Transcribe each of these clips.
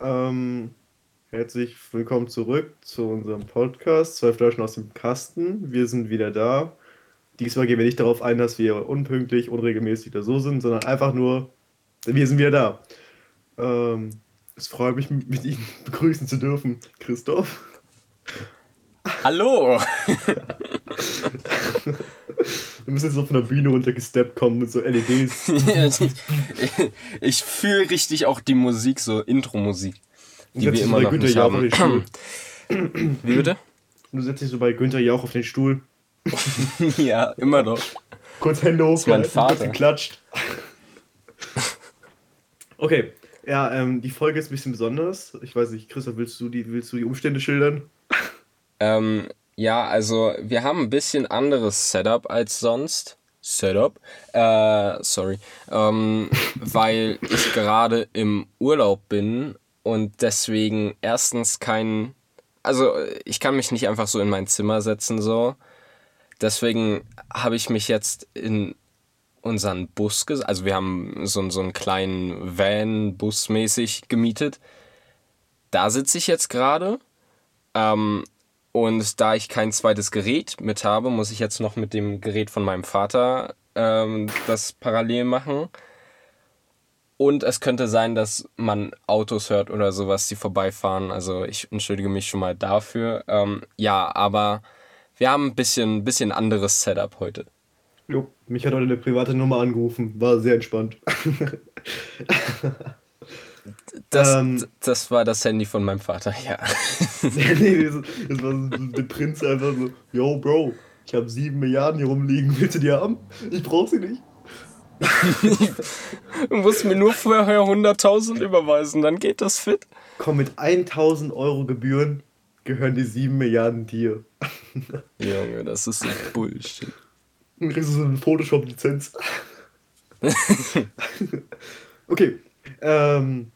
Ähm, herzlich willkommen zurück zu unserem Podcast. Zwei Flaschen aus dem Kasten. Wir sind wieder da. Diesmal gehen wir nicht darauf ein, dass wir unpünktlich, unregelmäßig oder so sind, sondern einfach nur, wir sind wieder da. Ähm, es freut mich, mit Ihnen begrüßen zu dürfen, Christoph. Hallo! Du müssen jetzt so von der Bühne runtergesteppt kommen mit so LEDs. ich fühle richtig auch die Musik, so Intro-Musik. Die wir immer noch Günther nicht Jauch auf haben. den Stuhl. Wie bitte? Du setzt dich so bei Günther Jauch auf den Stuhl. ja, immer noch. Kurz Hände hoch, mein Vater. geklatscht. Okay, ja, ähm, die Folge ist ein bisschen besonders. Ich weiß nicht, Christoph, willst du die, willst du die Umstände schildern? Ähm, ja, also wir haben ein bisschen anderes Setup als sonst. Setup? Äh, sorry. Ähm, weil ich gerade im Urlaub bin und deswegen erstens kein. Also ich kann mich nicht einfach so in mein Zimmer setzen, so. Deswegen habe ich mich jetzt in unseren Bus, ges also wir haben so, so einen kleinen Van, Bus-mäßig gemietet. Da sitze ich jetzt gerade. Ähm, und da ich kein zweites Gerät mit habe, muss ich jetzt noch mit dem Gerät von meinem Vater ähm, das parallel machen. Und es könnte sein, dass man Autos hört oder sowas, die vorbeifahren. Also ich entschuldige mich schon mal dafür. Ähm, ja, aber wir haben ein bisschen, bisschen anderes Setup heute. Jo, mich hat heute eine private Nummer angerufen. War sehr entspannt. Das, Ähm. das war das Handy von meinem Vater, ja. nee, das, das war so der Prinz einfach so, yo, Bro, ich habe sieben Milliarden hier rumliegen, willst du die haben? Ich brauch sie nicht. Du musst mir nur vorher 100.000 überweisen, dann geht das fit. Komm, mit 1000 Euro Gebühren gehören die sieben Milliarden dir. Junge, das ist so Bullshit. Dann kriegst du so eine Photoshop-Lizenz. okay. Ähm,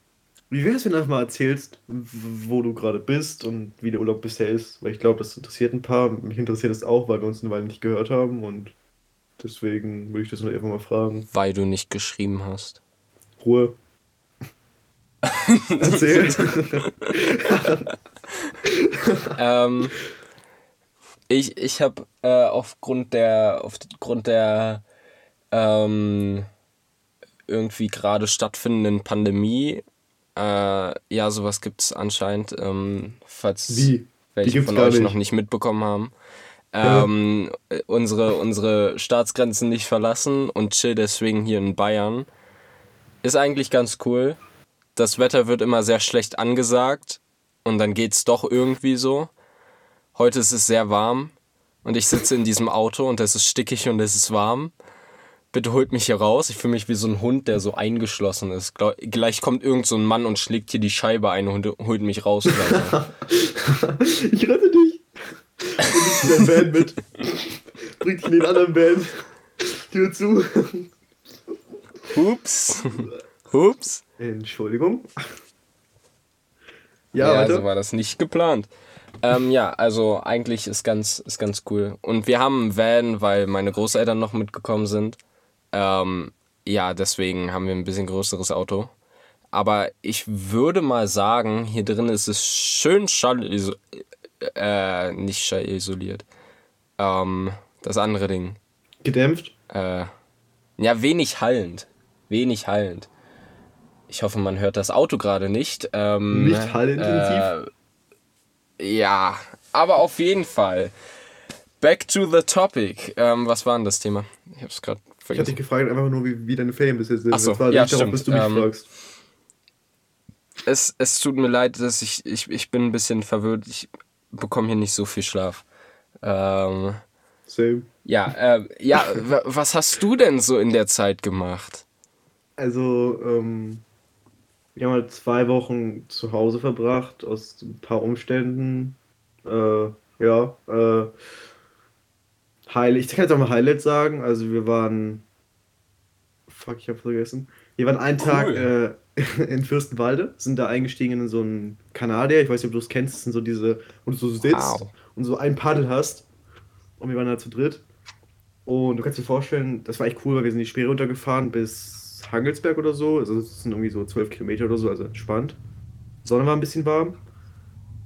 wie wär's, wenn du einfach mal erzählst, wo du gerade bist und wie der Urlaub bisher ist? Weil ich glaube, das interessiert ein paar. Mich interessiert es auch, weil wir uns eine Weile nicht gehört haben und deswegen würde ich das nur einfach mal fragen. Weil du nicht geschrieben hast. Ruhe. Erzähl. ähm, ich ich habe äh, aufgrund der aufgrund der ähm, irgendwie gerade stattfindenden Pandemie äh, ja sowas gibt's anscheinend ähm, falls Wie? Die welche von euch nicht. noch nicht mitbekommen haben Ja. ähm, äh, unsere unsere Staatsgrenzen nicht verlassen und chill deswegen hier in Bayern ist eigentlich ganz cool das Wetter wird immer sehr schlecht angesagt und dann geht's doch irgendwie so. Heute ist es sehr warm und ich sitze in diesem Auto und es ist stickig und es ist warm. Bitte holt mich hier raus. Ich fühle mich wie so ein Hund, der so eingeschlossen ist. Glau- Gleich kommt irgend so ein Mann und schlägt hier die Scheibe ein und holt mich raus. Ich rette dich. Dich in der Van mit. Bring dich in den anderen Van. Tür zu. Hups. Hups. Entschuldigung. Ja, Ja, weiter. so war das nicht geplant. Ähm, ja, also eigentlich ist ganz, ist ganz cool. Und wir haben einen Van, weil meine Großeltern noch mitgekommen sind. Ähm, ja, deswegen haben wir ein bisschen größeres Auto. Aber ich würde mal sagen, hier drin ist es schön schalliso äh, nicht schallisoliert. Ähm, das andere Ding. Gedämpft. Äh, ja, wenig hallend. Wenig hallend. Ich hoffe, man hört das Auto gerade nicht. Ähm, Nicht hallintensiv? Äh, ja, aber auf jeden Fall. Back to the topic. Ähm, was war denn das Thema? Ich hab's gerade Ich hatte vergessen. dich gefragt, einfach nur, wie, wie deine Ferien bisher sind. Ach so, Das war ja, nicht darauf, stimmt. bis du mich Ähm, fragst. Es, es tut mir leid, dass ich, ich, ich bin ein bisschen verwirrt. Ich bekomme hier nicht so viel Schlaf. Ähm, Same. ja, äh, ja, wa- was hast du denn so in der Zeit gemacht? Also, ähm, wir haben halt zwei Wochen zu Hause verbracht, aus ein paar Umständen. Äh, ja, äh, Highlight, ich kann jetzt auch mal Highlights sagen. Also, wir waren, fuck, ich hab vergessen. Wir waren einen Tag äh, in Fürstenwalde, sind da eingestiegen in so einen Kanadier. Ich weiß nicht, ob du es kennst. Das sind so diese, wo du so sitzt Wow. und so ein Paddel hast. Und wir waren da zu dritt. Und du kannst dir vorstellen, das war echt cool, weil wir sind die Speere runtergefahren bis Hangelsberg oder so. Also das sind irgendwie so zwölf Kilometer oder so, also entspannt. Sonne war ein bisschen warm.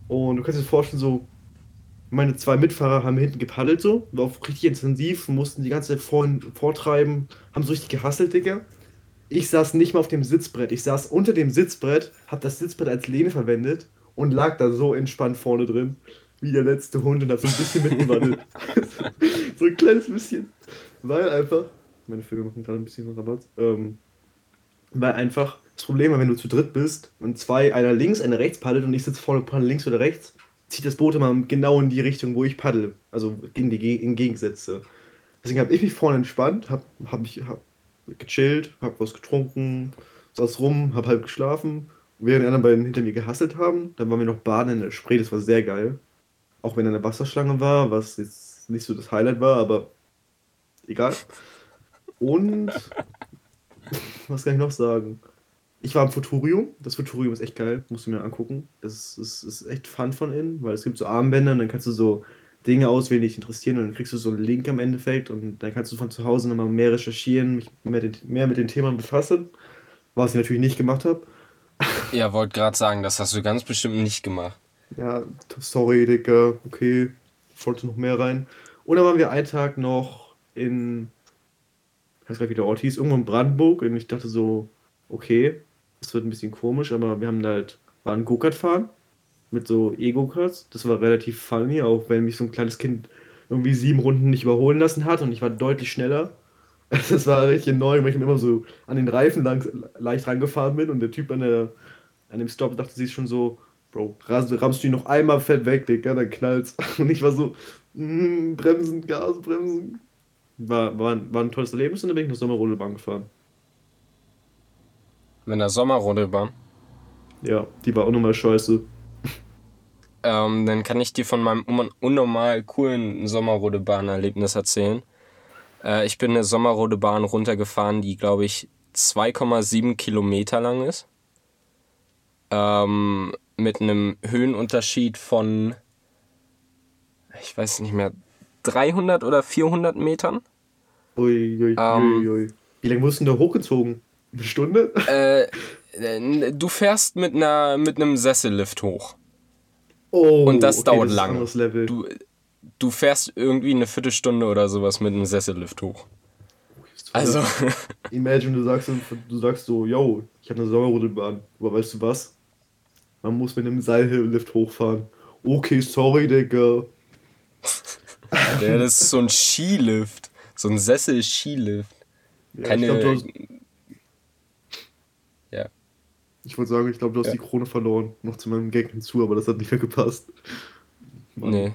Und du kannst dir vorstellen, so, meine zwei Mitfahrer haben hinten gepaddelt so, war auch richtig intensiv, mussten die ganze Zeit vorhin vortreiben, haben so richtig gehasselt, Digga. Ich saß nicht mal auf dem Sitzbrett, ich saß unter dem Sitzbrett, hab das Sitzbrett als Lehne verwendet und lag da so entspannt vorne drin, wie der letzte Hund und hab so ein bisschen mitgewandelt. so ein kleines bisschen. Weil einfach, meine Vögel machen gerade ein bisschen Rabatt, ähm, weil einfach das Problem war, wenn du zu dritt bist und zwei, einer links, einer rechts paddelt und ich sitze vorne paddel links oder rechts, zieht das Boot immer genau in die Richtung, wo ich paddel. Also in die in Gegensätze. Deswegen habe ich mich vorne entspannt, habe hab mich hab gechillt, habe was getrunken, saß rum, habe halb geschlafen. Während die anderen beiden hinter mir gehasselt haben, dann waren wir noch baden in der Spree, das war sehr geil. Auch wenn da eine Wasserschlange war, was jetzt nicht so das Highlight war, aber egal. Und was kann ich noch sagen? Ich war im Futurium. Das Futurium ist echt geil. Musst du mir angucken. Das ist, ist, ist echt fun von innen, weil es gibt so Armbänder und dann kannst du so Dinge auswählen, die dich interessieren und dann kriegst du so einen Link am Endeffekt und dann kannst du von zu Hause nochmal mehr recherchieren, mich mehr, mehr mit den Themen befassen. Was ich natürlich nicht gemacht habe. Ja, wollte gerade sagen, das hast du ganz bestimmt nicht gemacht. Ja, sorry, Digga. Okay, ich wollte noch mehr rein. Und dann waren wir einen Tag noch in, ich weiß gar nicht, wie der Ort hieß, irgendwo in Brandenburg und ich dachte so, okay, das wird ein bisschen komisch, aber wir haben da halt, waren Go-Kart fahren mit so E-Go-Karts. Das war relativ funny, auch wenn mich so ein kleines Kind irgendwie sieben Runden nicht überholen lassen hat und ich war deutlich schneller. Das war richtig neu, weil ich mir immer so an den Reifen lang, leicht rangefahren bin und der Typ an, der, an dem Stop dachte sich schon so, Bro, rammst du ihn noch einmal fett weg, Digga, dann knallt's. Und ich war so, mm, bremsen, Gas, bremsen. War, war, war ein tolles Erlebnis und dann bin ich nach Sommerrodelbahn gefahren. Mit einer Sommerrodelbahn? Ja, die war auch nochmal scheiße. Ähm, dann kann ich dir von meinem unnormal coolen Sommerrodelbahn-Erlebnis erzählen. Äh, ich bin eine Sommerrodebahn runtergefahren, die, glaube ich, 2,7 Kilometer lang ist. Ähm, mit einem Höhenunterschied von, ich weiß nicht mehr, 300 oder 400 Metern. Ui, ui, ähm, ui, ui. Wie lange wurdest du denn da hochgezogen? Eine Stunde? Äh, du fährst mit, einer, mit einem Sessellift hoch. Oh, Und das okay, dauert das lang. Du, du fährst irgendwie eine Viertelstunde oder sowas mit einem Sessellift hoch. Also. Imagine, du sagst, du sagst so, yo, ich habe eine Sommerrodelbahn. Aber weißt du was? Man muss mit einem Seillift hochfahren. Okay, sorry, Digga. ja, das ist so ein Skilift. So ein Sessel-Skilift. Ja, Keine. Glaub, ja. Ich wollte sagen, ich glaube, du hast ja. die Krone verloren. Noch zu meinem Gag hinzu, aber das hat nicht mehr gepasst. Mann. Nee.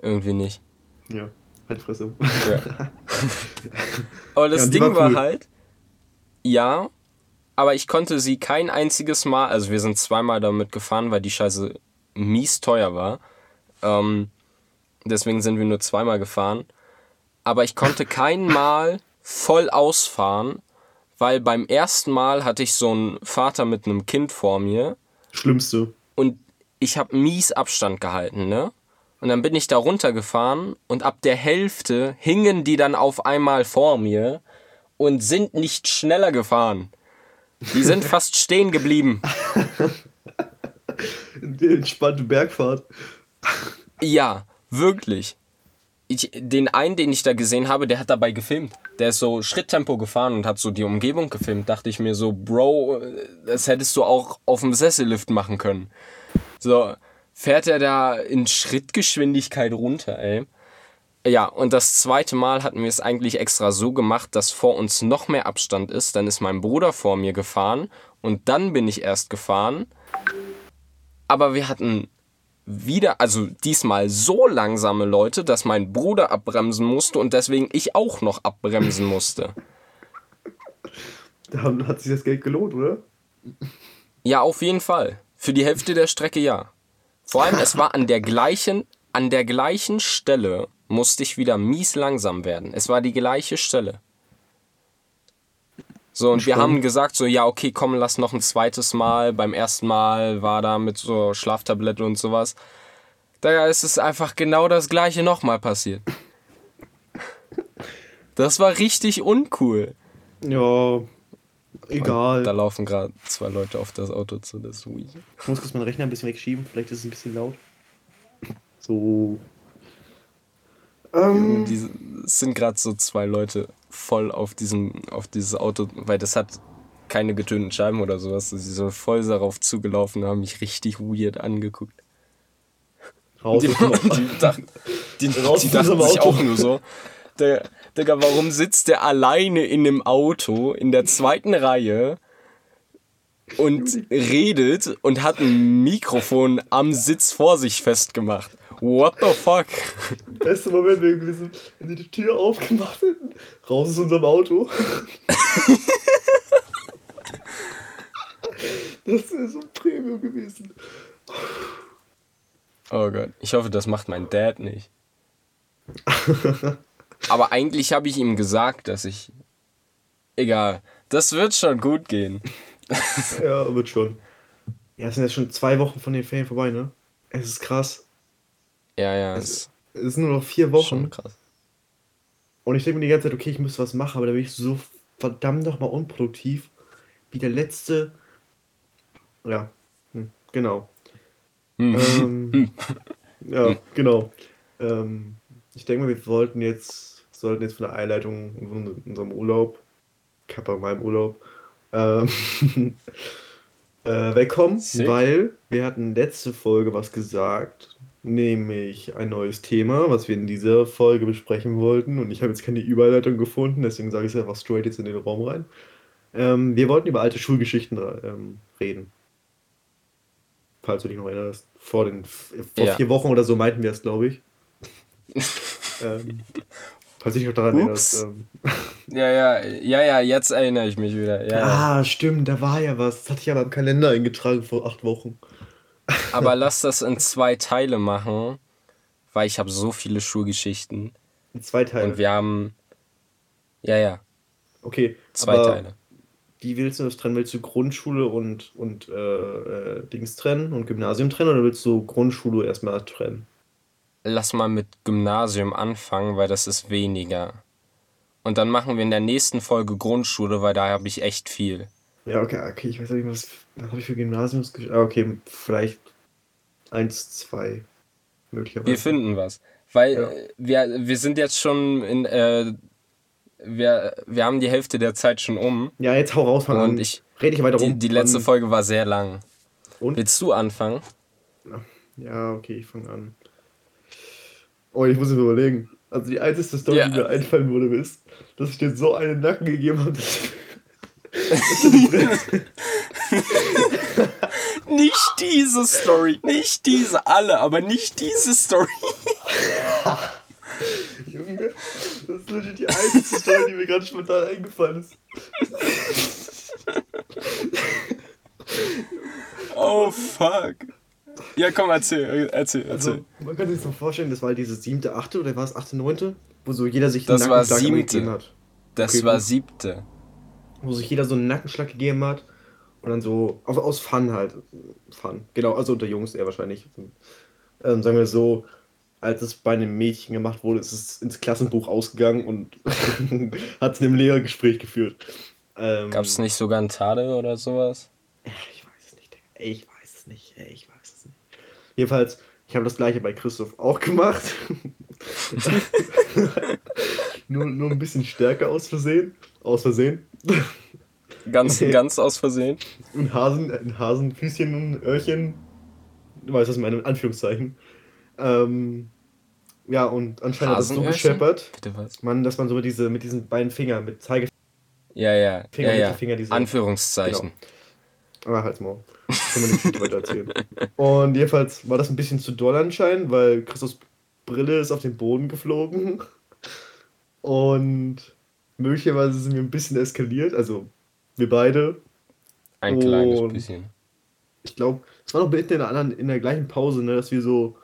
Irgendwie nicht. Ja, halt Fresse. Ja. aber das ja, Ding war, cool. war halt, ja, aber ich konnte sie kein einziges Mal, also wir sind zweimal damit gefahren, weil die Scheiße mies teuer war. Ähm, deswegen sind wir nur zweimal gefahren. Aber ich konnte kein Mal voll ausfahren, weil beim ersten Mal hatte ich so einen Vater mit einem Kind vor mir. Schlimmste. Und ich habe mies Abstand gehalten, ne? Und dann bin ich da runtergefahren und ab der Hälfte hingen die dann auf einmal vor mir und sind nicht schneller gefahren. Die sind fast stehen geblieben. Die entspannte Bergfahrt. Ja, wirklich. Ich, den einen, den ich da gesehen habe, der hat dabei gefilmt. Der ist so Schritttempo gefahren und hat so die Umgebung gefilmt. Dachte ich mir so, Bro, das hättest du auch auf dem Sessellift machen können. So, fährt er da in Schrittgeschwindigkeit runter, ey. Ja, und das zweite Mal hatten wir es eigentlich extra so gemacht, dass vor uns noch mehr Abstand ist. Dann ist mein Bruder vor mir gefahren und dann bin ich erst gefahren. Aber wir hatten wieder, also diesmal so langsame Leute, dass mein Bruder abbremsen musste und deswegen ich auch noch abbremsen musste. Da hat sich das Geld gelohnt, oder? Ja, auf jeden Fall. Für die Hälfte der Strecke ja. Vor allem, es war an der gleichen, an der gleichen Stelle musste ich wieder mies langsam werden. Es war die gleiche Stelle. So, und wir haben gesagt, so, ja, okay, komm, lass noch ein zweites Mal. Beim ersten Mal war da mit so Schlaftablette und sowas. Da ist es einfach genau das gleiche nochmal passiert. Das war richtig uncool. Ja, Egal. Und da laufen gerade zwei Leute auf das Auto zu, das weird. Ich muss kurz meinen Rechner ein bisschen wegschieben, vielleicht ist es ein bisschen laut. So. Ähm, es sind gerade so zwei Leute voll auf diesem, auf dieses Auto, weil das hat keine getönten Scheiben oder sowas. Sie sind voll darauf zugelaufen, haben mich richtig weird angeguckt. raus Die, die, dachten, die, Raus die dachten sich auch nur so, der, Digga, warum sitzt der alleine in einem Auto in der zweiten Reihe und redet und hat ein Mikrofon am Sitz vor sich festgemacht? What the fuck? Beste Moment wäre gewesen, wenn sie die Tür aufgemacht hätten. Raus aus unserem Auto. das wäre so Premium gewesen. Oh Gott, ich hoffe, das macht mein Dad nicht. Aber eigentlich habe ich ihm gesagt, dass ich. Egal, das wird schon gut gehen. Ja, wird schon. Ja, es sind jetzt schon zwei Wochen von den Ferien vorbei, ne? Es ist krass. Ja, ja, Es, ist es sind nur noch vier Wochen. schon krass. Und ich denke mir die ganze Zeit, okay, ich müsste was machen, aber da bin ich so verdammt nochmal unproduktiv. Wie der letzte. Ja, hm, genau. ähm, ja, genau. Ähm, ich denke mal, wir wollten jetzt, sollten jetzt von der Einleitung in unserem Urlaub, Kappa in meinem Urlaub, ähm, äh, wegkommen, Sick. weil wir hatten letzte Folge was gesagt, nämlich ein neues Thema, was wir in dieser Folge besprechen wollten. Und ich habe jetzt keine Überleitung gefunden, deswegen sage ich es einfach straight jetzt in den Raum rein. Ähm, wir wollten über alte Schulgeschichten ähm, reden. Falls du dich noch erinnerst. Vor, den, vor Ja. vier Wochen oder so meinten wir es, glaube ich. ähm, falls du dich noch daran Ups. erinnerst. Ähm, Ja, ja, ja, ja, jetzt erinnere ich mich wieder. Ja, ja. ah, stimmt, da war ja was. Das hatte ich aber im Kalender eingetragen vor acht Wochen. Aber lass das in zwei Teile machen, weil ich habe so viele Schulgeschichten. In zwei Teile. Und wir haben. Ja, ja, okay, zwei Teile. Wie willst du das trennen? Willst du Grundschule und, und äh, äh, Dings trennen und Gymnasium trennen oder willst du Grundschule erstmal trennen? Lass mal mit Gymnasium anfangen, weil das ist weniger. Und dann machen wir in der nächsten Folge Grundschule, weil da habe ich echt viel. Ja, okay, okay, ich weiß nicht, was, was habe ich für Gymnasiums Ah, okay, vielleicht eins, zwei, möglicherweise. Wir finden was. Weil Ja. äh, wir, wir sind jetzt schon in. Äh, wir, wir haben die Hälfte der Zeit schon um. Ja, jetzt hau raus, fang Und an. ich- Rede ich weiter Die, rum. die letzte Wann- Folge war sehr lang. Und? Willst du anfangen? Ja, okay, ich fange an. Oh, ich muss mir überlegen. Also die einzige Story, Ja. die mir einfallen würde, ist, dass ich dir so einen Nacken gegeben habe, dass Nicht diese Story, nicht diese, alle, aber nicht diese Story. Junge, das ist legit die einzige Story, die mir gerade spontan eingefallen ist. Oh fuck. Ja, komm, erzähl, erzähl, erzähl. Also, man kann sich so vorstellen, das war diese siebte, achte oder war es achte, neunte? Wo so jeder sich Das einen war Nackenschlag siebte. hat. das okay, war siebte. Wo sich jeder so einen Nackenschlag gegeben hat. Und dann so, aus, aus Fun halt. Fun. Genau, also unter Jungs eher wahrscheinlich. Ähm, sagen wir so, als es bei einem Mädchen gemacht wurde, ist es ins Klassenbuch ausgegangen und hat es in einem Lehrergespräch geführt. Ähm, Gab's nicht sogar einen Tade oder sowas? Ich weiß es nicht, Digga. Ich weiß es nicht. Ich weiß es nicht. Jedenfalls, ich habe das gleiche bei Christoph auch gemacht. nur, nur ein bisschen stärker aus Versehen. Aus Versehen. Ganz, ganz aus Versehen. Ein Hasen, ein Hasenfüßchen und ein Öhrchen. Du weißt, was ich meine, in Anführungszeichen. Ähm, ja, und anscheinend hat es so gescheppert, man, dass man so mit, diese, mit diesen beiden Fingern, mit Zeigefinger, Ja, ja, Finger, ja, ja. Mittelfinger, diese- Anführungszeichen. Ah, halt's mal. Kann man nicht weiter erzählen. Und jedenfalls war das ein bisschen zu doll anscheinend, weil Christos Brille ist auf den Boden geflogen. Und möglicherweise sind wir ein bisschen eskaliert. Also wir beide. Ein kleines Und- bisschen. Ich glaube, es war noch mitten in der anderen, in der gleichen Pause, ne, dass wir so.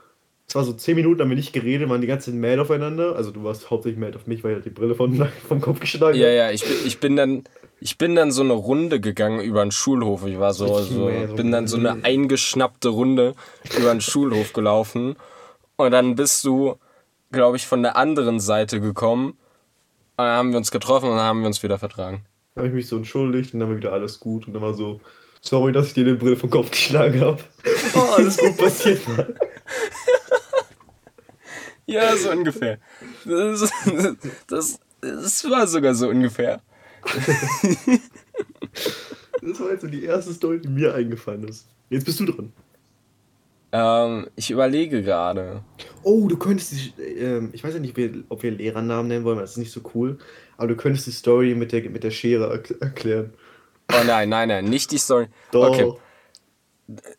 Es war so 10 Minuten, haben wir nicht geredet, waren die ganze Zeit mad aufeinander. Also du warst hauptsächlich mad auf mich, weil ich die Brille vom, vom Kopf geschlagen Ja, habe. ja, ich bin, ich bin dann. Ich bin dann so eine Runde gegangen über den Schulhof. Ich war so, so- bin dann so eine eingeschnappte Runde über den Schulhof gelaufen. Und dann bist du, glaube ich, von der anderen Seite gekommen. Und dann haben wir uns getroffen und dann haben wir uns wieder vertragen. habe ich mich so entschuldigt und dann war wieder alles gut und dann war so, sorry, dass ich dir den Brill vom Kopf geschlagen habe. Oh, alles gut passiert. ja, so ungefähr. Das, das, das war sogar so ungefähr. das war jetzt so die erste Story, die mir eingefallen ist. Jetzt bist du dran. Ähm, ich überlege gerade. Oh, du könntest, die, ähm, ich weiß ja nicht, ob wir Lehrernamen nennen wollen, das ist nicht so cool, aber du könntest die Story mit der, mit der Schere erklären. Oh nein, nein, nein, nicht die Story. Doch. Okay.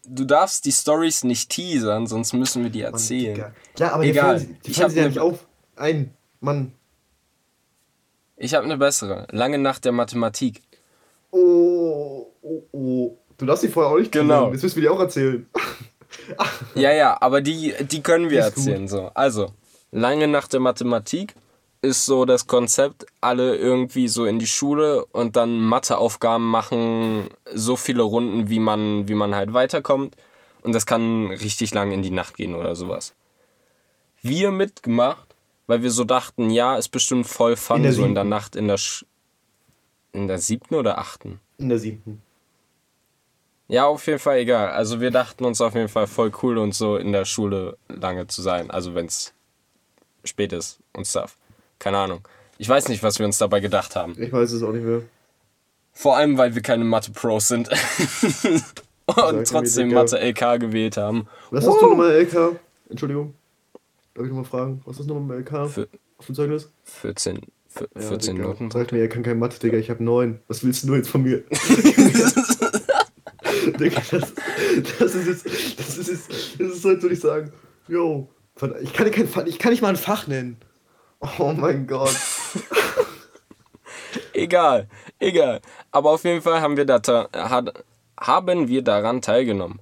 Du darfst die Stories nicht teasern, sonst müssen wir die erzählen. Mann, ja, aber Egal. Die, die fallen sie ja nicht auf. Ein Mann. Ich habe eine bessere. Lange Nacht der Mathematik. Oh, oh, oh. Du darfst die vorher auch nicht genau. Teasern. Das müssen wir dir auch erzählen. ja, ja, aber die, die können wir erzählen. So. Also, lange nach der Mathematik ist so das Konzept, alle irgendwie so in die Schule und dann Matheaufgaben machen, so viele Runden, wie man, wie man halt weiterkommt. Und das kann richtig lang in die Nacht gehen oder sowas. Wir mitgemacht, weil wir so dachten, ja, ist bestimmt voll fun, in so in der Nacht in der Sch in der siebten oder achten? In der siebten. Ja, auf jeden Fall egal. Also wir dachten uns auf jeden Fall voll cool und so in der Schule lange zu sein. Also wenn es spät ist und Stuff. Keine Ahnung. Ich weiß nicht, was wir uns dabei gedacht haben. Ich weiß es auch nicht mehr. Vor allem, weil wir keine Mathe-Pros sind. und trotzdem Mathe-LK gewählt haben. Was hast du nochmal LK? Entschuldigung. Darf ich nochmal fragen? Was ist nochmal LK? Für, auf dem Zeugnis? 14. 14 ja, Noten. Sag mir, er kann kein Mathe, Digga. Ich habe 9. Was willst du jetzt von mir? Das, das ist jetzt, das ist jetzt, das ist halt so, ich sagen, yo, ich kann, kein, ich kann nicht mal ein Fach nennen. Oh mein Gott. egal, egal. Aber auf jeden Fall haben wir, da, haben wir daran teilgenommen.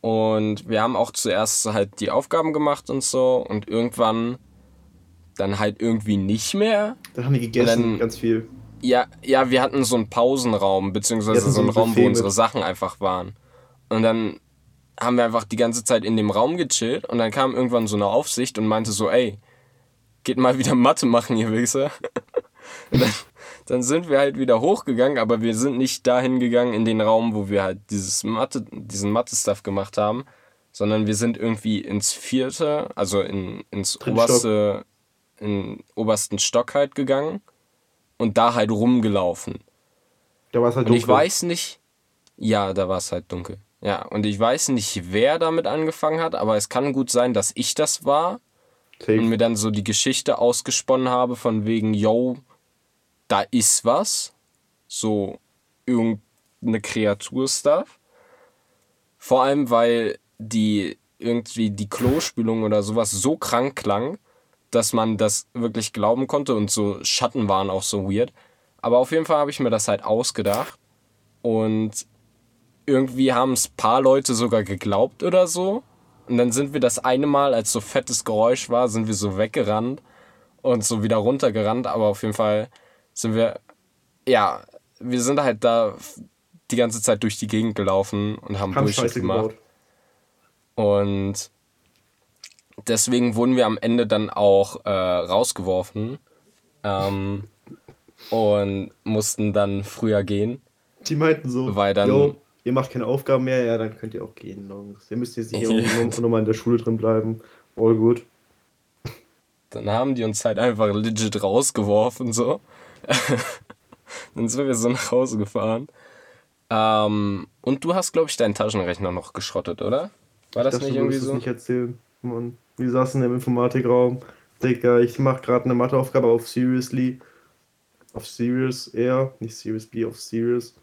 Und wir haben auch zuerst halt die Aufgaben gemacht und so und irgendwann dann halt irgendwie nicht mehr. Dann haben wir gegessen, dann, ganz viel. Ja, ja, wir hatten so einen Pausenraum, beziehungsweise so einen Raum, wo unsere Sachen einfach waren. Und dann haben wir einfach die ganze Zeit in dem Raum gechillt und dann kam irgendwann so eine Aufsicht und meinte so, ey, geht mal wieder Mathe machen, ihr Wichser. dann, dann, sind wir halt wieder hochgegangen, aber wir sind nicht dahin gegangen in den Raum, wo wir halt dieses Mathe, diesen Mathe-Stuff gemacht haben, sondern wir sind irgendwie ins vierte, also in, ins oberste, in obersten Stock halt gegangen und da halt rumgelaufen. Da war es halt dunkel. Und ich weiß nicht, ja, da war es halt dunkel. Ja, und ich weiß nicht, wer damit angefangen hat, aber es kann gut sein, dass ich das war. Safe. Und mir dann so die Geschichte ausgesponnen habe von wegen, yo, da ist was. So irgendeine Kreatur-Stuff. Vor allem, weil die irgendwie die Klospülung oder sowas so krank klang, dass man das wirklich glauben konnte und so Schatten waren auch so weird. Aber auf jeden Fall habe ich mir das halt ausgedacht und irgendwie haben es paar Leute sogar geglaubt oder so. Und dann sind wir das eine Mal, als so fettes Geräusch war, sind wir so weggerannt und so wieder runtergerannt. Aber auf jeden Fall sind wir, ja, wir sind halt da die ganze Zeit durch die Gegend gelaufen und haben, Bullshit gemacht. Gebaut. Und deswegen wurden wir am Ende dann auch äh, rausgeworfen ähm, und mussten dann früher gehen. Die meinten so, weil dann, yo, ihr macht keine Aufgaben mehr, ja, dann könnt ihr auch gehen, Jungs. Ihr müsst jetzt hier nochmal in der Schule drin bleiben. All gut. Dann haben die uns halt einfach legit rausgeworfen, so. dann sind wir so nach Hause gefahren. Ähm, und du hast, glaube ich, deinen Taschenrechner noch geschrottet, oder? War das, das nicht irgendwie so? Das nicht erzählen. Mann. Wir saßen im Informatikraum. Digga, ich mach gerade eine Matheaufgabe auf Seriously. Auf Serious eher. Nicht Serious B, auf Serious.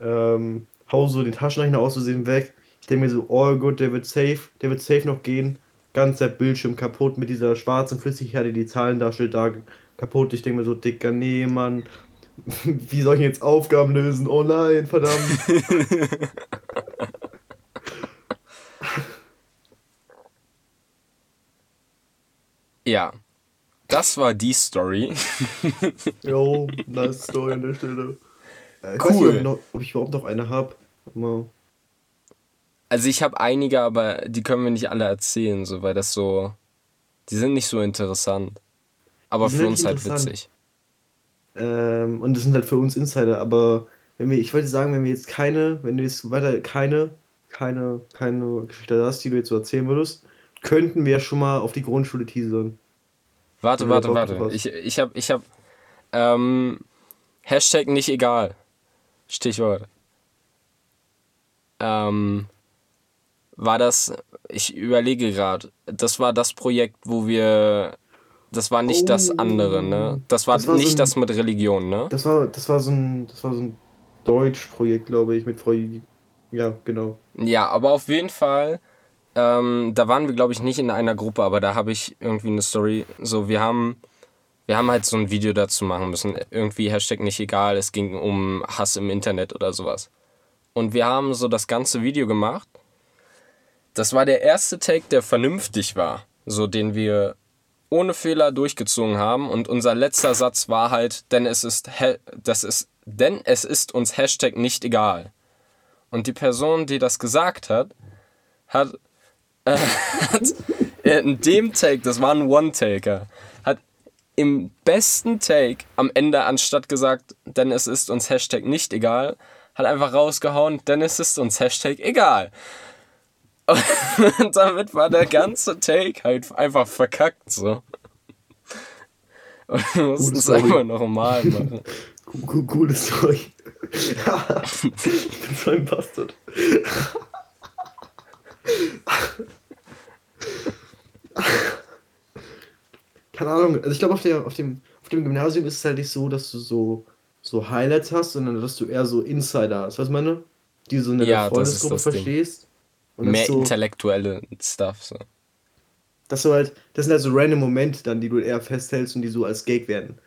Ähm, hau so den Taschenrechner auszusehen weg. Ich denke mir so, oh gut, der wird safe, der wird safe noch gehen. Ganzer Bildschirm kaputt mit dieser schwarzen Flüssigkeit, die die Zahlen darstellt, da kaputt. Ich denke mir so, dicker, nee, Mann. Wie soll ich jetzt Aufgaben lösen? Oh nein, verdammt. Ja, das war die Story. Jo, nice Story an der Stelle. Äh, ich cool. Weiß nicht, ob, ich, ob ich überhaupt noch eine habe. Also ich habe einige, aber die können wir nicht alle erzählen, so, weil das so. Die sind nicht so interessant. Aber für uns halt witzig. Ähm, und das sind halt für uns Insider. Aber wenn wir, ich wollte sagen, wenn wir jetzt keine, wenn du jetzt weiter keine, keine, keine Geschichte hast, die du jetzt so erzählen würdest, könnten wir schon mal auf die Grundschule teasern. Warte, warte, warte. Ich, ich hab, ich hab, ähm, Hashtag nicht egal. Stichwort. Ähm, war das, ich überlege gerade, das war das Projekt, wo wir, das war nicht das andere, ne? Das war, Das war so nicht ein- das mit Religion, ne? Das war, das war so ein, das war so ein Deutschprojekt, glaube ich, mit Frau. Ja, genau. Ja, aber auf jeden Fall, ähm, da waren wir, glaube ich, nicht in einer Gruppe, aber da habe ich irgendwie eine Story. So, wir haben, wir haben halt so ein Video dazu machen müssen. Irgendwie Hashtag nicht egal, es ging um Hass im Internet oder sowas. Und wir haben so das ganze Video gemacht. Das war der erste Take, der vernünftig war. So, den wir ohne Fehler durchgezogen haben. Und unser letzter Satz war halt, denn es ist, das ist, denn es ist uns Hashtag nicht egal. Und die Person, die das gesagt hat, hat, äh, hat in dem Take, das war ein One-Taker, hat im besten Take am Ende anstatt gesagt, denn es ist uns Hashtag nicht egal, hat einfach rausgehauen, denn es ist uns Hashtag egal. Und damit war der ganze Take halt einfach verkackt so. Und wir mussten es einfach nochmal machen. Co- co- Coole Story. ich bin so ein Bastard. Keine Ahnung, also ich glaube, auf, der- auf, dem, auf dem Gymnasium ist es halt nicht so, dass du so, so Highlights hast, sondern dass du eher so Insider hast. Weißt du, meine? Die du so in der Ja, Freundesgruppe verstehst. Mehr so, intellektuelle Stuff so. dass du halt, das sind halt so random Momente dann, die du eher festhältst und die so als Gag werden.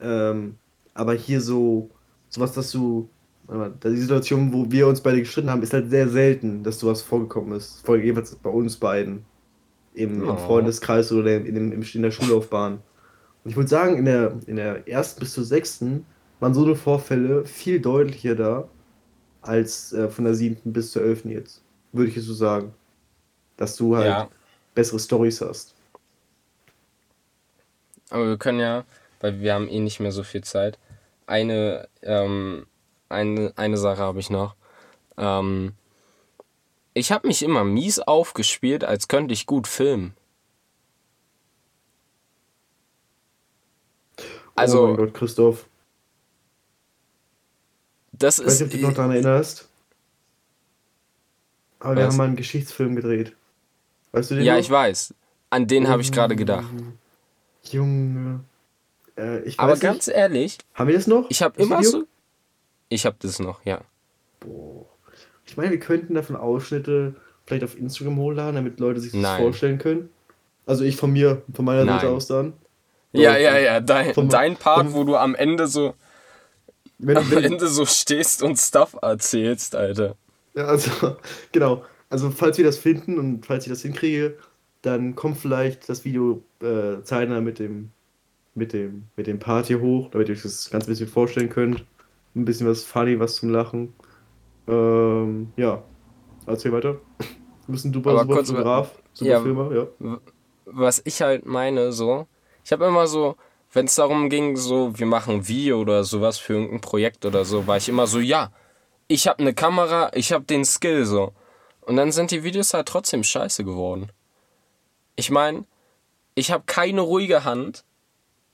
Ähm, aber hier so, sowas, dass du, die Situation, wo wir uns beide gestritten haben, ist halt sehr selten, dass sowas vorgekommen ist. Vor jeweils bei uns beiden. Im, Oh. im Freundeskreis oder in, dem, in der Schullaufbahn. Und ich würde sagen, in der, in der ersten bis zur sechsten waren so eine Vorfälle viel deutlicher da, als äh, von der siebten bis zur elften jetzt. Würde ich jetzt so sagen. Dass du halt Ja. bessere Stories hast. Aber wir können ja, weil wir haben eh nicht mehr so viel Zeit, eine, ähm, eine, eine Sache habe ich noch. Ähm, ich habe mich immer mies aufgespielt, als könnte ich gut filmen. oh Also, mein Gott, Christoph. das Ich weiß nicht, ob du dich noch daran erinnerst. Aber wir Was? haben mal einen Geschichtsfilm gedreht. Weißt du den Ja, noch? ich weiß. An den habe ich gerade gedacht. Junge. Äh, ich Aber weiß ganz nicht. ehrlich, Haben wir das noch? ich habe immer Video? so. Ich habe das noch, ja. Boah. Ich meine, wir könnten davon Ausschnitte vielleicht auf Instagram hochladen, damit Leute sich das Nein. vorstellen können. Also ich von mir, von meiner Seite aus dann. Ja, ja, ja. Dein, vom- dein Part, vom- wo du am Ende so Wenn, am wenn, Ende so stehst und Stuff erzählst, Alter. Ja, also, genau. Also, falls wir das finden und falls ich das hinkriege, dann kommt vielleicht das Video äh, zeitnah mit dem, mit dem, mit dem Part hier hoch, damit ihr euch das ganz ein bisschen vorstellen könnt. Ein bisschen was funny, was zum Lachen. Ähm, ja. Erzähl weiter. Du bist ein super, Aber super Fotograf, super ja. Filmer, ja. was ich halt meine, so, ich habe immer so, wenn es darum ging, so, wir machen ein Video oder sowas für irgendein Projekt oder so, war ich immer so, ja, ich habe eine Kamera, ich habe den Skill, so. Und dann sind die Videos halt trotzdem scheiße geworden. Ich meine, ich habe keine ruhige Hand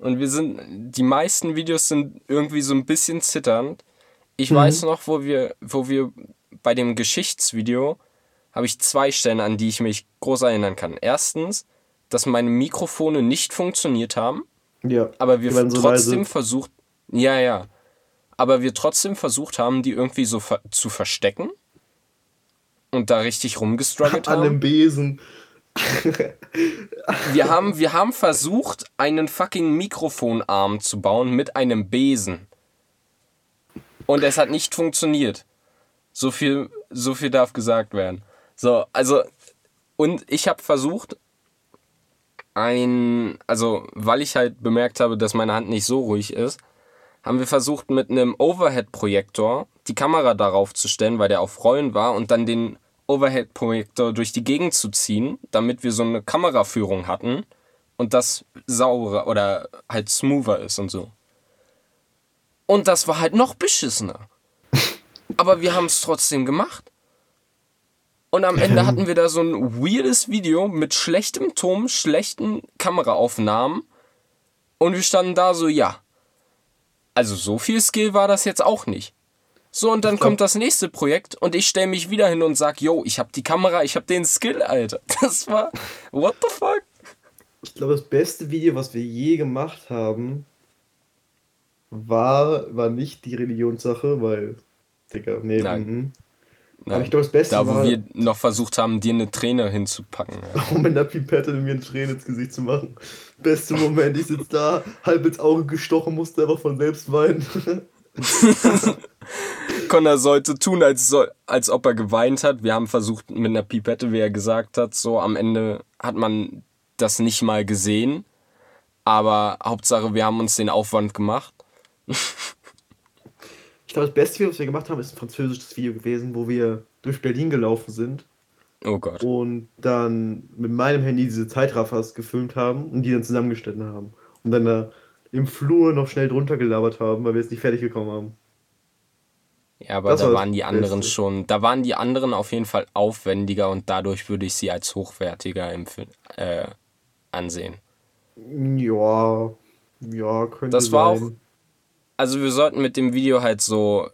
und wir sind, die meisten Videos sind irgendwie so ein bisschen zitternd. Ich Mhm. weiß noch, wo wir, wo wir bei dem Geschichtsvideo habe ich zwei Stellen, an die ich mich groß erinnern kann. Erstens, dass meine Mikrofone nicht funktioniert haben, Ja. aber wir trotzdem leise. versucht, ja, ja, aber wir trotzdem versucht haben, die irgendwie so ver zu verstecken und da richtig rumgestruggelt An haben. dem Besen. Wir haben, wir haben versucht, einen fucking Mikrofonarm zu bauen mit einem Besen. Und es hat nicht funktioniert. So viel, so viel darf gesagt werden. So, also, und ich habe versucht, ein, also, weil ich halt bemerkt habe, dass meine Hand nicht so ruhig ist, haben wir versucht, mit einem Overhead-Projektor die Kamera darauf zu stellen, weil der auf Rollen war und dann den Overhead-Projektor durch die Gegend zu ziehen, damit wir so eine Kameraführung hatten und das saurer oder halt smoother ist und so. Und das war halt noch beschissener. Aber wir haben es trotzdem gemacht. Und am Ende hatten wir da so ein weirdes Video mit schlechtem Ton, schlechten Kameraaufnahmen. Und wir standen da so, ja. Also so viel Skill war das jetzt auch nicht. So, und dann glaub- kommt das nächste Projekt und ich stelle mich wieder hin und sag, yo, ich hab die Kamera, ich hab den Skill, Alter. Das war, what the fuck? Ich glaube, das beste Video, was wir je gemacht haben, war, war nicht die Religionssache, weil, Digga, nee, Nein. mhm. Nein. Aber ich glaube, das Beste Da, wo war, wir noch versucht haben, dir eine Träne hinzupacken. Ja. um in der Pipette mir einen Tränen ins Gesicht zu machen. Beste Moment, ich sitze da, halb ins Auge gestochen, musste einfach von selbst weinen. Connor sollte tun, als, soll, als ob er geweint hat. Wir haben versucht mit einer Pipette, wie er gesagt hat, so am Ende hat man das nicht mal gesehen. Aber Hauptsache, wir haben uns den Aufwand gemacht. Ich glaube, das beste Video, was wir gemacht haben, ist ein französisches Video gewesen, wo wir durch Berlin gelaufen sind Oh Gott. und dann mit meinem Handy diese Zeitraffers gefilmt haben und die dann zusammengeschnitten haben. Und dann da im Flur noch schnell drunter gelabert haben, weil wir jetzt nicht fertig gekommen haben. Ja, aber Das da war waren die anderen Beste. schon, da waren die anderen auf jeden Fall aufwendiger und dadurch würde ich sie als hochwertiger äh, ansehen. Ja, ja, könnte Das war sein. auch- Also wir sollten mit dem Video halt so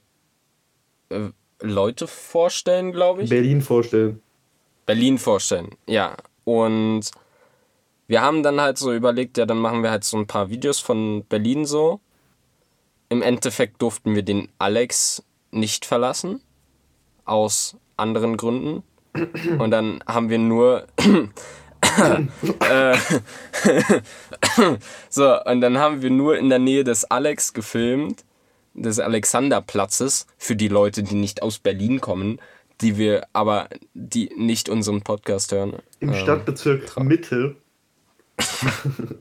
äh, Leute vorstellen, glaube ich. Berlin vorstellen. Berlin vorstellen, ja. Und wir haben dann halt so überlegt, ja, dann machen wir halt so ein paar Videos von Berlin so. Im Endeffekt durften wir den Alex nicht verlassen. Aus anderen Gründen. Und dann haben wir nur. äh, so, und dann haben wir nur in der Nähe des Alex gefilmt, des Alexanderplatzes, für die Leute, die nicht aus Berlin kommen, die wir aber, die nicht unseren Podcast hören. Im Ähm, Stadtbezirk Mitte.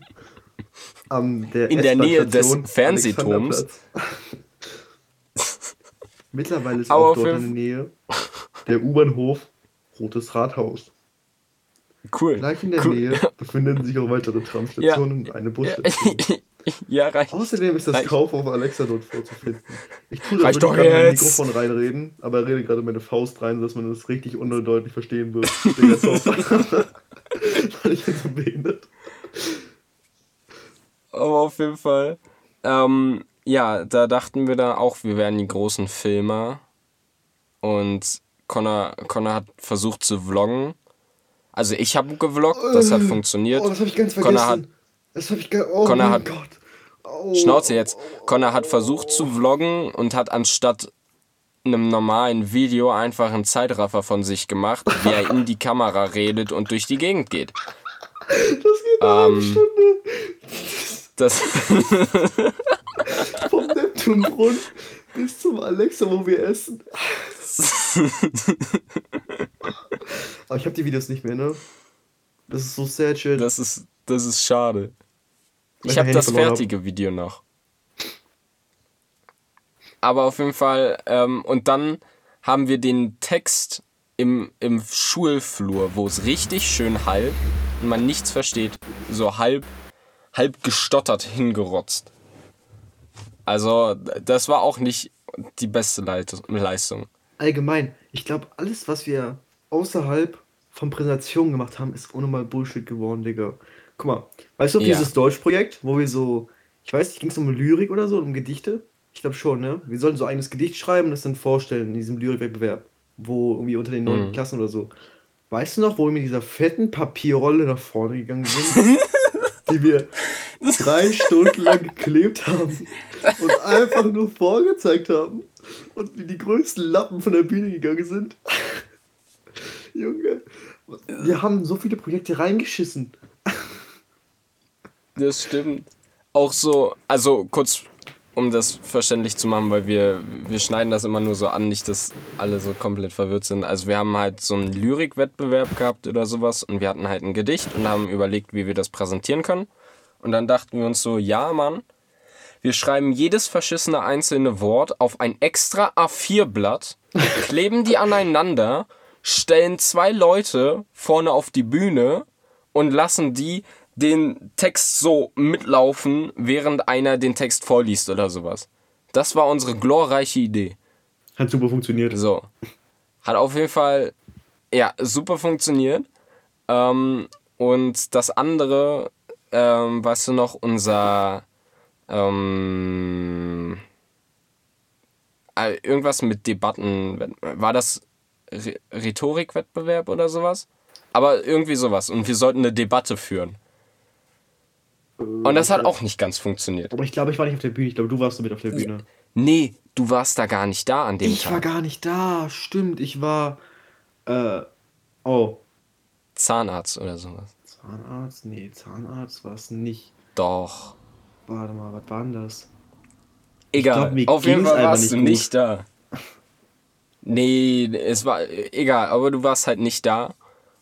Der In der Nähe des Fernsehturms. Mittlerweile ist Aber auch auf dort in der Nähe der U-Bahnhof Rotes Rathaus. Cool. Gleich in der cool. Nähe befinden sich auch weitere Tramstationen und eine Busstation. ja, reicht. Außerdem ist das Reicht. Kaufhof Alexa dort vorzufinden. Ich tue da gerade mein. Mikrofon reinreden, aber er redet gerade meine Faust rein, sodass man das richtig undeutlich verstehen wird. Weil ich bin so behindert. Aber auf jeden Fall. Ähm, ja, da dachten wir dann auch, wir wären die großen Filmer. Und Connor, Connor hat versucht zu vloggen. Also ich habe gevloggt, das hat funktioniert. Oh, das habe ich ganz Connor vergessen. hat- das habe ich gar. Oh Connor mein hat- Gott. Oh. Schnauze jetzt. Connor hat versucht zu vloggen und hat anstatt einem normalen Video einfach einen Zeitraffer von sich gemacht, wie er in die Kamera redet und durch die Gegend geht. Das geht eine halbe Ähm, Stunde Das, vom Neptunbrunnen bis zum Alexa, wo wir essen. Aber ich habe die Videos nicht mehr, ne? Das ist so sad shit. das, ist, das ist schade. Weil Ich habe das verloren hab. fertige Video noch. Aber auf jeden Fall, ähm, und dann haben wir den Text im, im Schulflur, wo es richtig schön halb und man nichts versteht, so halb, halb gestottert hingerotzt. Also, das war auch nicht die beste Leistung. Allgemein, ich glaube, alles, was wir außerhalb von Präsentationen gemacht haben, ist ohne mal Bullshit geworden, Digga. Guck mal, weißt du, Ja. dieses Deutschprojekt, wo wir so, ich weiß nicht, ging es um Lyrik oder so, um Gedichte? Ich glaube schon, ne? Wir sollten so ein eigenes Gedicht schreiben und das dann vorstellen in diesem Lyrikwettbewerb, wo irgendwie unter den neunten Mhm. Klassen oder so. Weißt du noch, wo wir mit dieser fetten Papierrolle nach vorne gegangen sind? die wir drei Stunden lang geklebt haben und einfach nur vorgezeigt haben und wie die größten Lappen von der Bühne gegangen sind. Junge, wir haben so viele Projekte reingeschissen. Das stimmt. Auch so, also kurz, um das verständlich zu machen, weil wir, wir schneiden das immer nur so an, nicht, dass alle so komplett verwirrt sind. Also wir haben halt so einen Lyrikwettbewerb gehabt oder sowas und wir hatten halt ein Gedicht und haben überlegt, wie wir das präsentieren können. Und dann dachten wir uns so, ja, Mann, wir schreiben jedes verschissene einzelne Wort auf ein extra A4-Blatt, kleben die aneinander, stellen zwei Leute vorne auf die Bühne und lassen die den Text so mitlaufen, während einer den Text vorliest oder sowas. Das war unsere glorreiche Idee. Hat super funktioniert. So. Hat auf jeden Fall, ja, super funktioniert. Ähm, und das andere, ähm, weißt du noch, unser, ähm, äh, irgendwas mit Debatten, war das Rhe- Rhetorikwettbewerb oder sowas? Aber irgendwie sowas. Und wir sollten eine Debatte führen. Und das hat auch nicht ganz funktioniert. Aber ich glaube, ich war nicht auf der Bühne. Ich glaube, du warst mit auf der Bühne. Nee, du warst da gar nicht da an dem Ich Tag. war gar nicht da. Stimmt, ich war. Äh. Oh. Zahnarzt oder sowas. Zahnarzt? Nee, Zahnarzt war es nicht. Doch. Warte mal, was war denn das? Egal. glaub, Auf jeden Fall warst du nicht da. Nee, es war egal, aber du warst halt nicht da.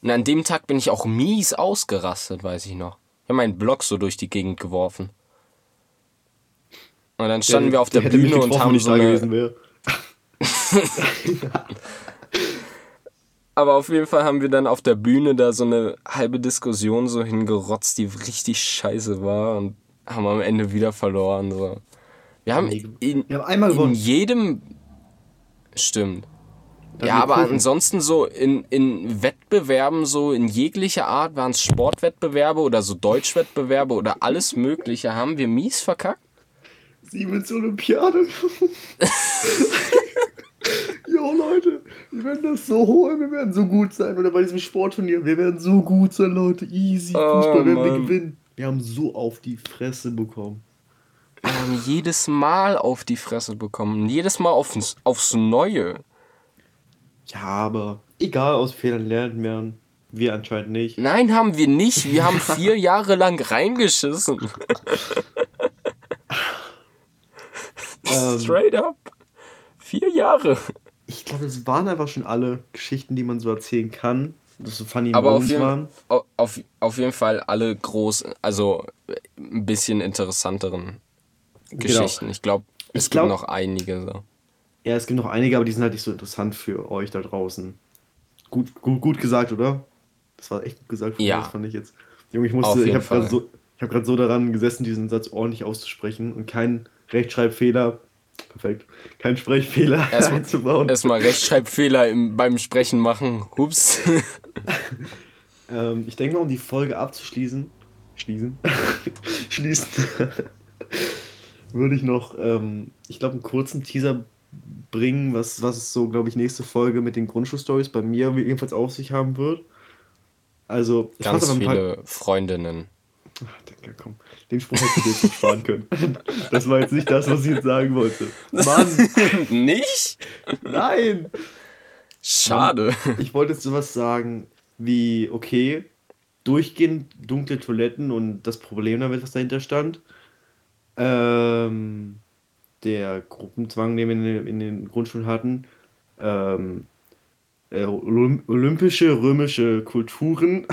Und an dem Tag bin ich auch mies ausgerastet, weiß ich noch. Ich habe meinen Block so durch die Gegend geworfen. Und dann standen wir auf der Bühne und haben so eine. Aber auf jeden Fall haben wir dann auf der Bühne da so eine halbe Diskussion so hingerotzt, die richtig scheiße war und haben am Ende wieder verloren. So. Wir haben in, wir haben einmal in gewonnen. jedem. Stimmt. Ja, aber Kurven. ansonsten so in, in Wettbewerben, so in jeglicher Art, waren es Sportwettbewerbe oder so Deutschwettbewerbe oder alles Mögliche, haben wir mies verkackt. Siemens Olympiade. Jo, Leute, wir werden das so holen, wir werden so gut sein. Oder bei diesem Sportturnier, wir werden so gut sein, Leute. Easy, Oh, Fußball werden wir gewinnen. Wir haben so auf die Fresse bekommen. Wir haben jedes Mal auf die Fresse bekommen. Jedes Mal aufs, aufs Neue. Ja, aber egal, aus Fehlern lernt man. Wir anscheinend nicht. Nein, haben wir nicht. Wir haben vier Jahre lang reingeschissen. Ähm, Straight up. Vier Jahre. ich glaube, es waren einfach schon alle Geschichten, die man so erzählen kann. Das so funny Aber auf jeden, auf, auf jeden Fall alle groß, also äh, ein bisschen interessanteren Geschichten. Ich glaube, es Ich glaub- gibt noch einige so. Ja, es gibt noch einige, aber die sind halt nicht so interessant für euch da draußen. Gut, gut, gut gesagt, oder? Das war echt gut gesagt von Ja. mir, fand ich jetzt. Junge, ich musste, ich habe gerade so, ich gerade so daran gesessen, diesen Satz ordentlich auszusprechen und keinen Rechtschreibfehler, perfekt, keinen Sprechfehler Erstmal- einzubauen. Erstmal Rechtschreibfehler im, beim Sprechen machen. Hups. Ähm, ich denke mal, um die Folge abzuschließen, schließen, schließen, würde ich noch, ähm, ich glaube, einen kurzen Teaser bringen, was, was so, glaube ich, nächste Folge mit den Grundschulstories bei mir jedenfalls auf sich haben wird. Also, ich Ganz paar- viele Freundinnen. Ach, Digga, komm. Den Spruch hätte ich jetzt nicht sparen können. Das war jetzt nicht das, was ich jetzt sagen wollte. Mann, Nicht? nein! Schade. Ich wollte jetzt sowas sagen wie, okay, durchgehend dunkle Toiletten und das Problem damit, was dahinter stand. Ähm, der Gruppenzwang, den wir in den, in den Grundschulen hatten. Ähm, äh, Olymp olympische, römische Kulturen.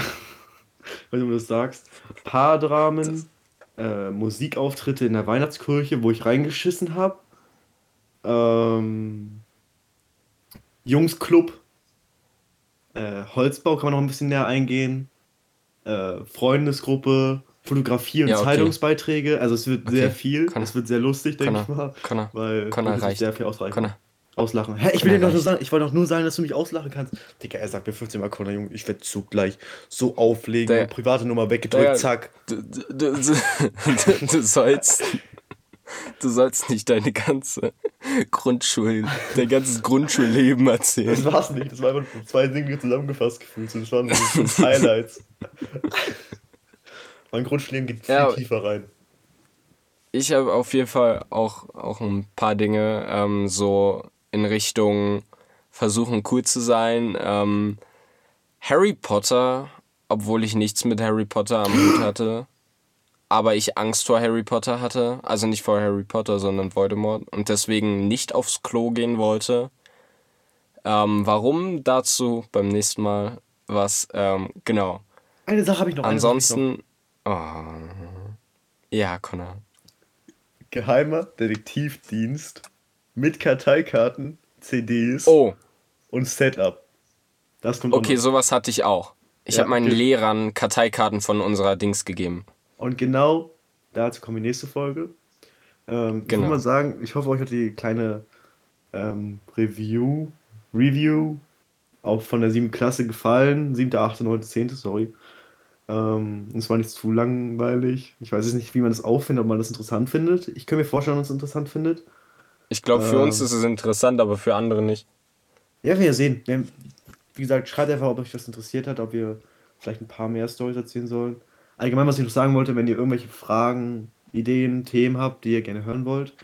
Wenn du das sagst. Paardramen. Äh, Musikauftritte in der Weihnachtskirche, wo ich reingeschissen habe. Ähm, Jungsclub. Äh, Holzbau kann man noch ein bisschen näher eingehen. Äh, Freundesgruppe, Fotografie und Ja, okay. Zeitungsbeiträge. Also es wird Okay. sehr viel. Kann es wird sehr lustig, denke ich mal. kann er, Weil kann er, sehr viel ausreichen. Kann er. Auslachen. Hä, ich will dir doch nur sagen, ich wollte doch nur sagen, dass du mich auslachen kannst. Digga, er sagt mir 15 Mal Connor, Junge, ich werde so gleich so auflegen, Der- private Nummer weggedrückt, Der- zack. Du, du, du, du, sollst. Du sollst nicht deine ganze Grundschul, dein ganzes Grundschulleben Das erzählen. war's nicht, das war einfach zwei Dinge zusammengefasst gefühlt. Das waren Highlights. Mein Grundschulleben geht viel Ja. tiefer rein. Ich habe auf jeden Fall auch, auch ein paar Dinge ähm, so in Richtung versuchen cool zu sein. Ähm, Harry Potter, obwohl ich nichts mit Harry Potter am Hut hatte, aber ich Angst vor Harry Potter hatte, also nicht vor Harry Potter, sondern Voldemort und deswegen nicht aufs Klo gehen wollte. Ähm, warum dazu beim nächsten Mal was, ähm, genau. Eine Sache habe ich noch. Ansonsten, oh, ja, Connor. Geheimer Detektivdienst mit Karteikarten, CDs Oh, und Setup. Das kommt Okay, sowas hatte ich auch. Ich Ja, habe meinen okay. Ähm, Ich Genau. würde mal sagen, ich hoffe, euch hat die kleine ähm, Review, Review auch von der 7. Klasse gefallen. 7., 8., 9., 10., sorry. Ähm, es war nicht zu langweilig. Ich weiß jetzt nicht, wie man das auffindet, ob man das interessant findet. Ich kann mir vorstellen, dass man es interessant findet. Ich glaube, für uns Ähm. ist es interessant, aber für andere nicht. Ja, wir sehen. Wie gesagt, schreibt einfach, ob euch das interessiert hat, ob wir vielleicht ein paar mehr Stories erzählen sollen. Allgemein, was ich noch sagen wollte, wenn ihr irgendwelche Fragen, Ideen, Themen habt, die ihr gerne hören wollt,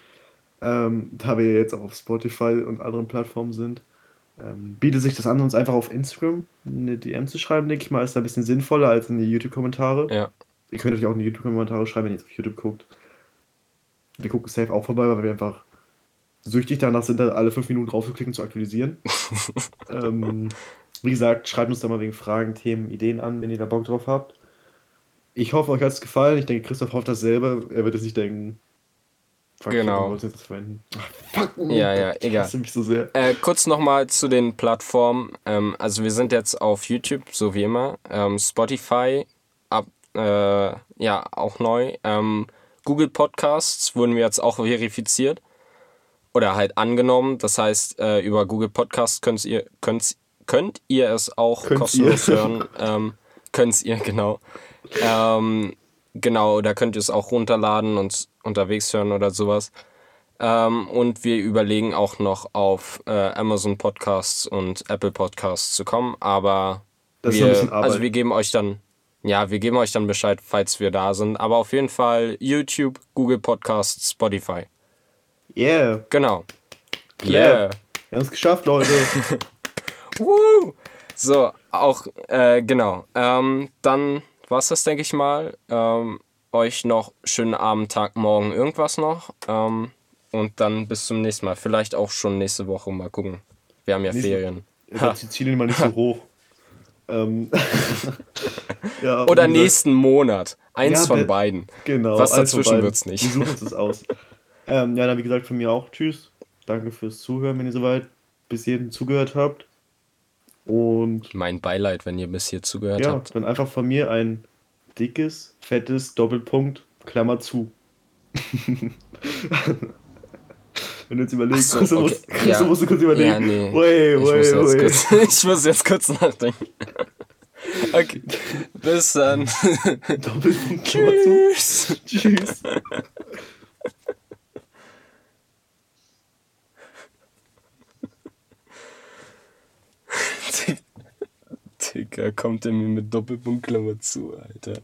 ähm, da wir jetzt auch auf Spotify und anderen Plattformen sind, ähm, bietet sich das an, uns einfach auf Instagram eine DM zu schreiben, denke ich mal, ist da ein bisschen sinnvoller als in die YouTube-Kommentare. Ja. Ihr könnt euch auch in die YouTube-Kommentare schreiben, wenn ihr jetzt auf YouTube guckt. Wir gucken safe auch vorbei, weil wir einfach süchtig danach sind, da alle fünf Minuten draufzuklicken, zu aktualisieren. ähm, wie gesagt, schreibt uns da mal wegen Fragen, Themen, Ideen an, wenn ihr da Bock drauf habt. Ich hoffe, euch hat es gefallen. Ich denke, Christoph hofft das selber. Er wird es nicht denken. Fuck, Genau. ich jetzt das verwenden. Fuck, Ja, ja, ich egal. mich so sehr. Äh, kurz nochmal zu den Plattformen. Ähm, also wir sind jetzt auf YouTube, so wie immer. Ähm, Spotify, ab, äh, ja, auch neu. Ähm, Google Podcasts wurden wir jetzt auch verifiziert. Oder halt angenommen. Das heißt, äh, über Google Podcasts könnt ihr, könnt, könnt ihr es auch Könnt kostenlos ihr. hören. Ähm, könnt ihr, genau. Ähm, genau, da könnt ihr es auch runterladen und unterwegs hören oder sowas. Ähm, und wir überlegen auch noch auf äh, Amazon Podcasts und Apple Podcasts zu kommen, aber Das wir, ein bisschen Arbeit. also wir geben euch dann, ja, wir geben euch dann Bescheid, falls wir da sind. Aber auf jeden Fall YouTube, Google Podcasts, Spotify. Yeah. Genau. Yeah. Wir haben es geschafft, Leute. Woo! So, auch, äh, genau. Ähm, dann war's das, denke ich mal. Ähm, euch noch schönen Abend, Tag, Morgen, irgendwas noch. Ähm, und dann bis zum nächsten Mal. Vielleicht auch schon nächste Woche. Mal gucken. Wir haben ja Nächste- Ferien. Setzt die Ziele mal nicht so hoch. ähm, ja, Oder nächsten Monat. Eins Ja, von be- beiden. Genau. Was dazwischen beiden. wird's nicht. Wir suchen uns das aus. ähm, ja, dann wie gesagt von mir auch Tschüss. Danke fürs Zuhören, wenn ihr soweit bis hierhin zugehört habt. Und Mein Beileid, wenn ihr bis hier zugehört ja, habt. dann einfach von mir ein dickes, fettes Doppelpunkt, Klammer zu. wenn du jetzt überlegst, so, Christoph okay. musst, Ja. musst du kurz überlegen. Ja, nee. Wait, ich, muss kurz, ich muss jetzt kurz nachdenken. Okay. Bis dann. Doppelpunkt, Klammer zu. Tschüss. Tschüss. Digga, kommt er mir mit Doppelpunkt Klammer zu, Alter.